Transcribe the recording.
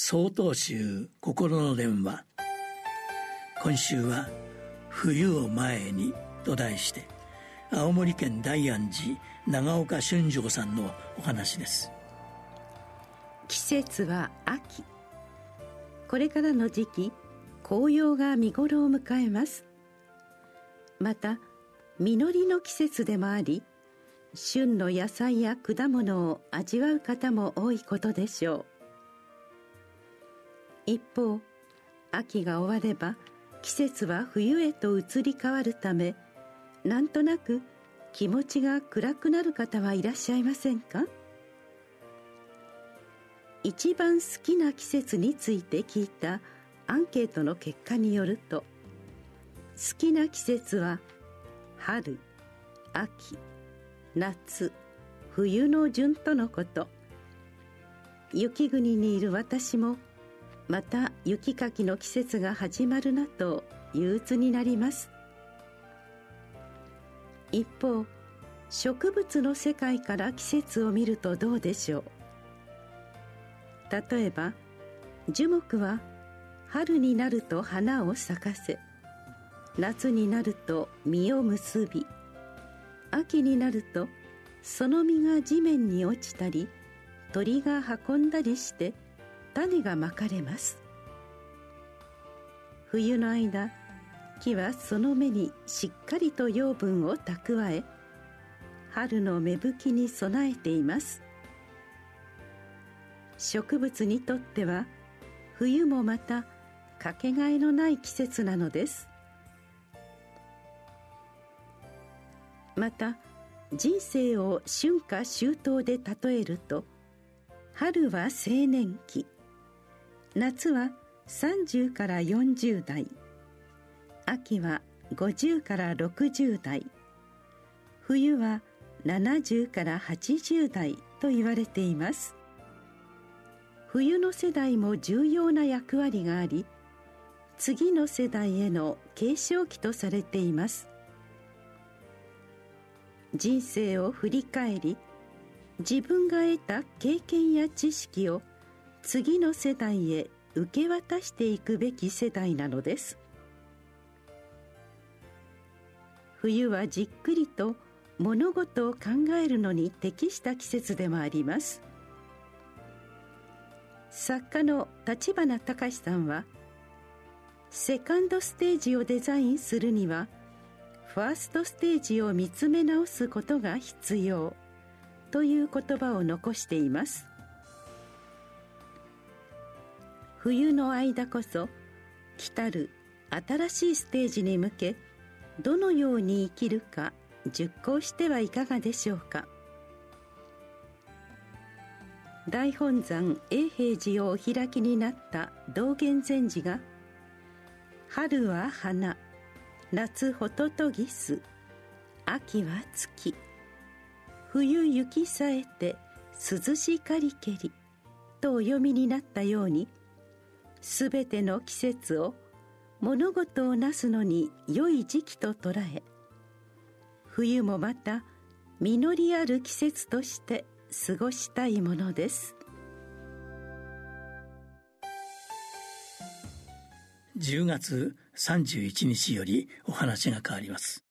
総統集心の電話。今週は「冬を前に」と題して青森県大安寺長岡俊丈さんのお話です。季節は秋。これからの時期紅葉が見頃を迎えます。また実りの季節でもあり旬の野菜や果物を味わう方も多いことでしょう。一方秋が終われば季節は冬へと移り変わるためなんとなく気持ちが暗くなる方はいらっしゃいませんか？一番好きな季節について聞いたアンケートの結果によると好きな季節は春秋夏冬の順とのこと。雪国にいる私もまた雪かきの季節が始まるなと憂鬱になります。一方植物の世界から季節を見るとどうでしょう。例えば樹木は春になると花を咲かせ夏になると実を結び秋になるとその実が地面に落ちたり鳥が運んだりして種がまかれます？冬の間木はその芽にしっかりと養分を蓄え春の芽吹きに備えています。植物にとっては冬もまたかけがえのない季節なのです。また人生を春夏秋冬で例えると春は青年期夏は30から40代。秋は50から60代。冬は70から80代と言われています。冬の世代も重要な役割があり次の世代への継承期とされています。人生を振り返り自分が得た経験や知識を次の世代へ受け渡していくべき世代なのです。冬はじっくりと物事を考えるのに適した季節でもあります。作家の立花隆さんはセカンドステージをデザインするにはファーストステージを見つめ直すことが必要という言葉を残しています。冬の間こそ来たる新しいステージに向けどのように生きるか熟考してはいかがでしょうか。大本山永平寺をお開きになった道元禅師が「春は花夏ホトトギス秋は月冬雪さえて涼しかりけり」とお読みになったようにすべての季節を物事をなすのに良い時期と捉え冬もまた実りある季節として過ごしたいものです。10月31日よりお話が変わります。